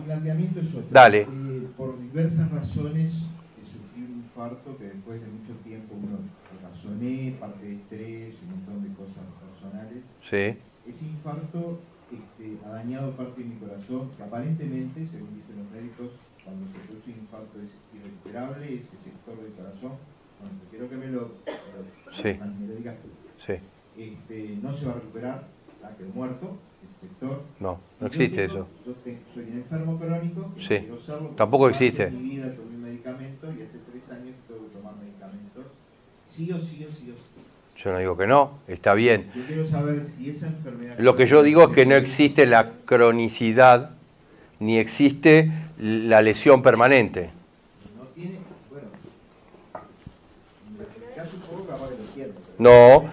Mi planteamiento es otro. Dale. Eh, por diversas razones he sufrido un infarto que después de mucho tiempo uno razoné, parte de estrés, un montón de cosas personales. Sí. Ese infarto este, ha dañado parte de mi corazón, que aparentemente, según dicen los médicos, cuando se produce un infarto es irrecuperable, ese sector del corazón. Bueno, quiero que me lo, lo- Sí. me lo digas tú. Sí. Este, no se va a recuperar, ha quedado muerto, ese sector. No, no existe tengo- eso. Yo te- soy un enfermo crónico. que Sí. quiero serlo, Tampoco existe. En mi vida tomé un medicamento y hace tres años que tengo que tomar medicamentos. Sí o sí o sí o sí. Yo no digo que no, está bien. Yo quiero saber si esa enfermedad... Lo que yo digo es que no existe la cronicidad ni existe la lesión permanente. No tiene... Bueno... Caso un poco capaz que lo entiendo. No,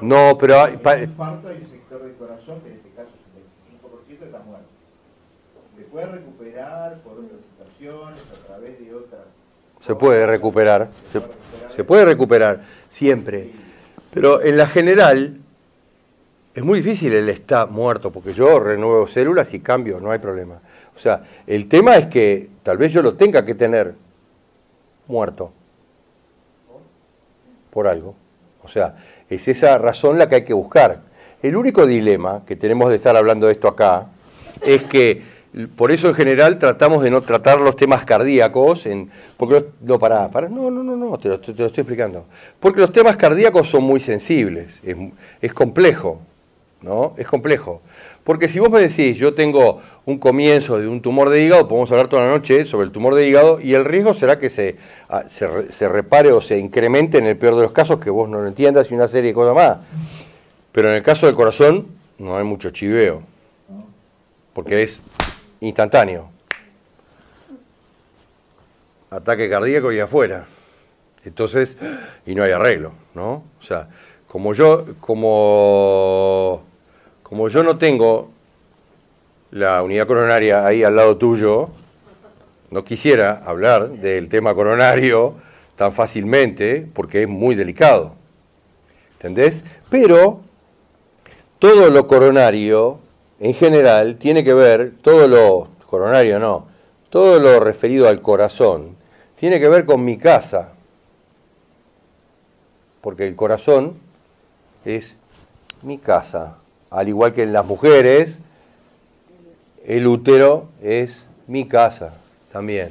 sector- no, pero hay- un infarto hay un sector del corazón que en este caso es el 25% está muerto. Se puede recuperar por otras situaciones, a través de otras... Se puede recuperar, se, se puede recuperar siempre. Pero en la general es muy difícil el está muerto, porque yo renuevo células y cambio, no hay problema. O sea, el tema es que tal vez yo lo tenga que tener muerto por algo. O sea, es esa razón la que hay que buscar. El único dilema que tenemos de estar hablando de esto acá es que por eso en general tratamos de no tratar los temas cardíacos, en, porque los- no, pará, pará, no, no, no, no, te lo, te lo estoy explicando. Porque los temas cardíacos son muy sensibles, es, es complejo, ¿no? Es complejo. Porque si vos me decís, yo tengo un comienzo de un tumor de hígado, podemos hablar toda la noche sobre el tumor de hígado y el riesgo será que se, ah, se, se repare o se incremente en el peor de los casos, que vos no lo entiendas y una serie de cosas más. Pero en el caso del corazón no hay mucho chiveo, porque es instantáneo. Ataque cardíaco y afuera. Entonces, y no hay arreglo, ¿no? O sea, como yo, como, como yo no tengo la unidad coronaria ahí al lado tuyo, no quisiera hablar del tema coronario tan fácilmente, porque es muy delicado. ¿Entendés? Pero todo lo coronario, en general, tiene que ver, todo lo coronario no, todo lo referido al corazón, tiene que ver con mi casa. Porque el corazón es mi casa. Al igual que en las mujeres, el útero es mi casa también.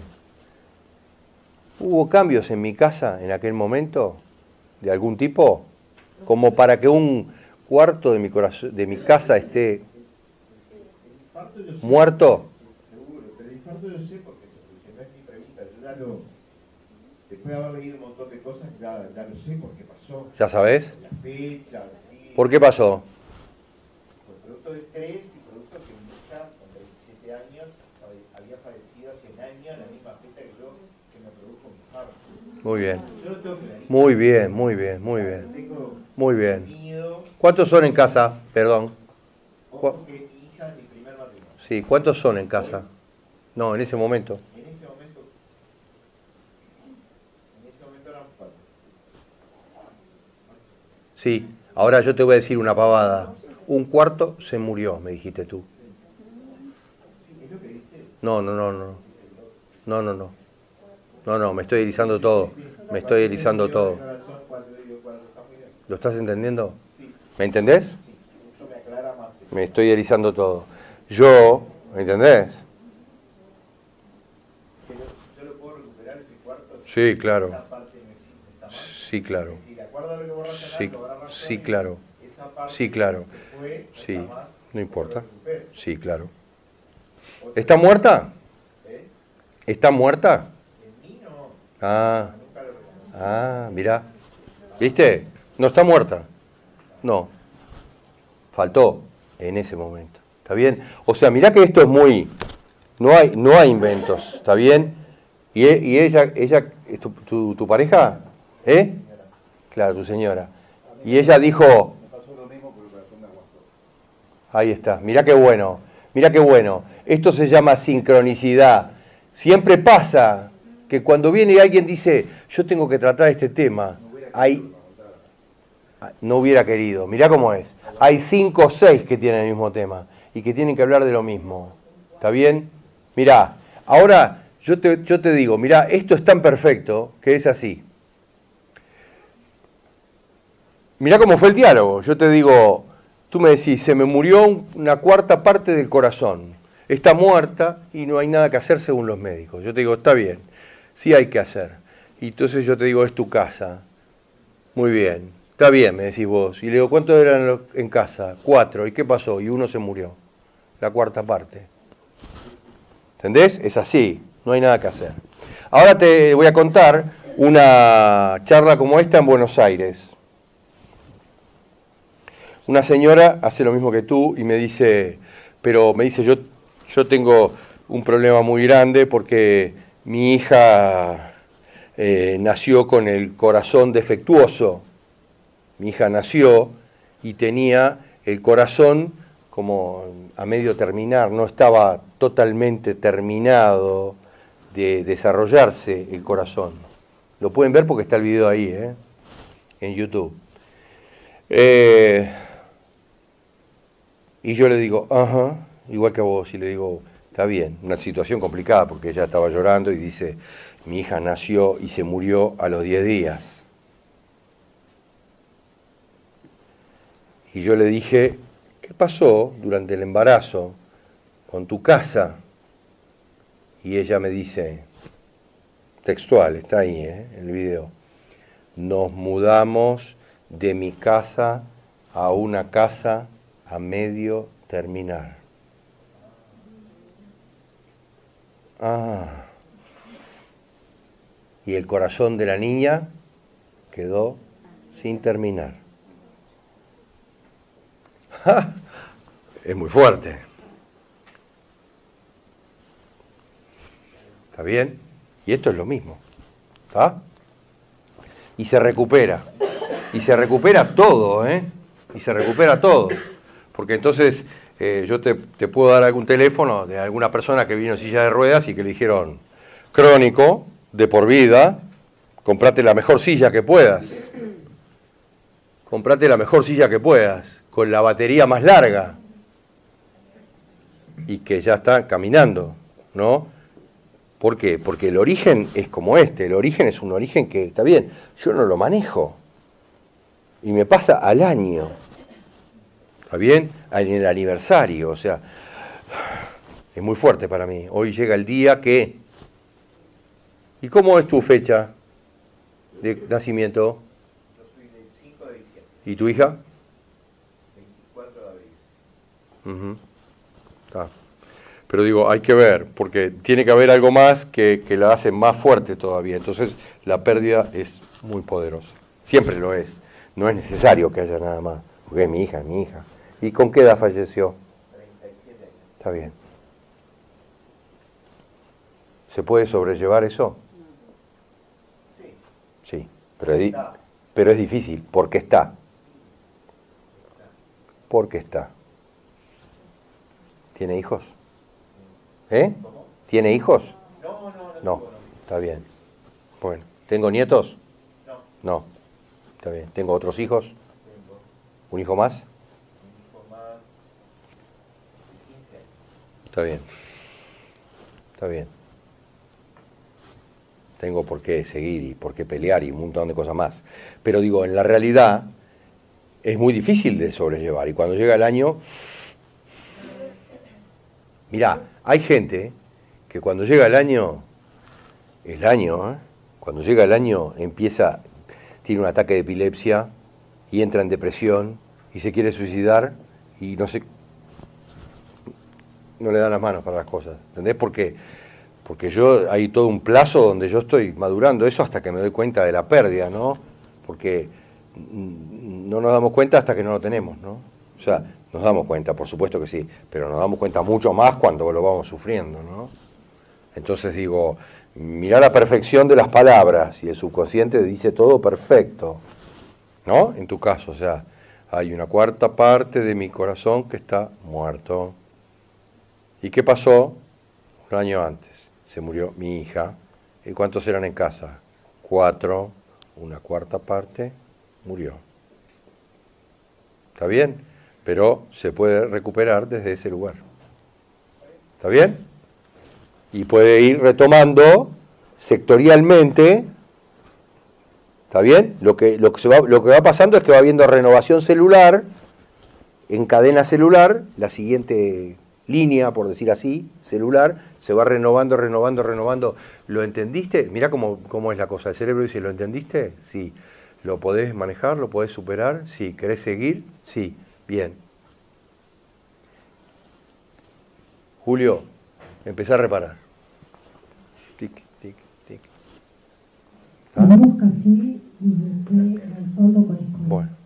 ¿Hubo cambios en mi casa en aquel momento? ¿De algún tipo? Como para que un cuarto de mi, corazón, de mi casa esté muerto. Seguro, pero el infarto yo sé porque no es mi pregunta, yo ya lo, después de haber leído un montón de cosas, ya, ya lo sé por qué pasó. ¿Ya sabes? La fecha, sí. ¿Por qué pasó? Producto de estrés y producto que mi hija, con 27 años, había fallecido hace un año en la misma fecha que yo, que me produjo mi infarto. Muy bien. Yo tengo. Muy bien, muy bien, muy bien. Tengo Muy bien. miedo, ¿Cuántos son en casa? Perdón. ojo que mi hija es mi primer matrimonio. Sí, ¿cuántos son en casa? No, en ese momento. En ese momento, en ese momento eran cuatro. Sí, ahora yo te voy a decir una pavada. Un cuarto se murió, me dijiste tú. No, no, no, no. No, no, no. No, no, me estoy erizando todo. Me estoy erizando todo. ¿Lo estás entendiendo? ¿Me entendés? me estoy erizando todo. Yo, ¿me entendés? Sí, claro. Sí, claro. Sí, sí, claro. Parte Sí, claro. se fue, no Sí, no importa. Sí, claro. ¿Está muerta? ¿Eh? ¿Está muerta? En mí no, Ah, ah, mirá. ¿Viste? No está muerta. No. Faltó en ese momento. ¿Está bien? O sea, mirá que esto es muy... No hay, no hay inventos, ¿está bien? ¿Y, e- y ella, ella tu- tu pareja? ¿Eh? Claro, tu señora. Y ella dijo... Ahí está, mirá qué bueno, mirá qué bueno. Esto se llama sincronicidad. Siempre pasa que cuando viene alguien dice, yo tengo que tratar este tema, hay, no hubiera querido, mirá cómo es. Hay cinco o seis que tienen el mismo tema y que tienen que hablar de lo mismo. ¿Está bien? Mirá, ahora yo te, yo te digo, mirá, esto es tan perfecto que es así. Mirá cómo fue el diálogo. Yo te digo, tú me decís, se me murió una cuarta parte del corazón. Está muerta y no hay nada que hacer según los médicos. Yo te digo, está bien, sí hay que hacer. Y entonces yo te digo, es tu casa. Muy bien, está bien, me decís vos. Y le digo, ¿cuántos eran en casa? Cuatro. ¿Y qué pasó? Y uno se murió. La cuarta parte. ¿Entendés? Es así, no hay nada que hacer. Ahora te voy a contar una charla como esta en Buenos Aires. Una señora hace lo mismo que tú y me dice, pero me dice, yo, yo tengo un problema muy grande porque mi hija eh, nació con el corazón defectuoso. Mi hija nació y tenía el corazón como a medio terminar, no estaba totalmente terminado de desarrollarse el corazón. Lo pueden ver porque está el video ahí, ¿eh? en YouTube. Eh, y yo le digo, ajá, igual que a vos, y le digo, está bien, una situación complicada porque ella estaba llorando y dice, mi hija nació y se murió a los 10 días. Y yo le dije, ¿qué pasó durante el embarazo con tu casa? Y ella me dice, textual, está ahí ¿eh? el video, nos mudamos de mi casa a una casa a medio terminar. Ah. Y el corazón de la niña quedó sin terminar. ¡Ja! Es muy fuerte. ¿Está bien? Y esto es lo mismo. ¿Está? Y se recupera. Y se recupera todo, ¿eh? Y se recupera todo. Porque entonces eh, yo te, te puedo dar algún teléfono de alguna persona que vino en silla de ruedas y que le dijeron, crónico, de por vida, comprate la mejor silla que puedas. Comprate la mejor silla que puedas, con la batería más larga. Y que ya está caminando, ¿no? ¿Por qué? Porque el origen es como este, el origen es un origen que, está bien, yo no lo manejo. Y me pasa al año. ¿Está bien? En el aniversario, o sea, es muy fuerte para mí. Hoy llega el día que ¿Y cómo es tu fecha de nacimiento? Yo soy del 5 de diciembre, ¿Y tu hija? 24 de abril. Está. Pero digo, hay que ver, porque tiene que haber algo más que, que la hace más fuerte todavía. Entonces la pérdida es muy poderosa. Siempre lo es. No es necesario que haya nada más. Porque es mi hija, es mi hija. ¿Y con qué edad falleció? 37 años. Está bien. ¿Se puede sobrellevar eso? Sí, Sí, pero es, pero es difícil, porque está. Porque está. ¿Tiene hijos? ¿Eh? ¿Tiene hijos? No, no, no. No, está bien. Bueno, ¿tengo nietos? No, No, está bien. ¿Tengo otros hijos? tengo ¿Un hijo más? un hijo más de 15 años. Está bien. Está bien. Tengo por qué seguir y por qué pelear y un montón de cosas más. Pero digo, en la realidad es muy difícil de sobrellevar. Y cuando llega el año... Mirá, hay gente que cuando llega el año, el año, ¿eh? cuando llega el año empieza, tiene un ataque de epilepsia y entra en depresión y se quiere suicidar y no sé, no le dan las manos para las cosas. ¿Entendés? Porque, porque yo hay todo un plazo donde yo estoy madurando eso hasta que me doy cuenta de la pérdida, ¿no? Porque no nos damos cuenta hasta que no lo tenemos, ¿no? O sea, nos damos cuenta, por supuesto que sí, pero nos damos cuenta mucho más cuando lo vamos sufriendo, ¿no? Entonces digo, mirá la perfección de las palabras y el subconsciente dice todo perfecto, ¿no? En tu caso, o sea, hay una cuarta parte de mi corazón que está muerto. ¿Y qué pasó? Un año antes. Se murió mi hija. ¿Y cuántos eran en casa? Cuatro. Una cuarta parte murió. ¿Está bien? Pero se puede recuperar desde ese lugar. ¿Está bien? Y puede ir retomando sectorialmente. ¿Está bien? Lo que, lo, que va pasando es que va habiendo renovación celular en cadena celular, la siguiente línea, por decir así, celular, se va renovando, renovando, renovando. ¿Lo entendiste? Mirá cómo, cómo es la cosa. El cerebro dice, ¿lo entendiste? Sí. ¿Lo podés manejar? ¿Lo podés superar? Sí. ¿Querés seguir? Sí. Bien. Julio, empezá a reparar. Tic, tic, tic. Café y después al fondo con escoba. Bueno.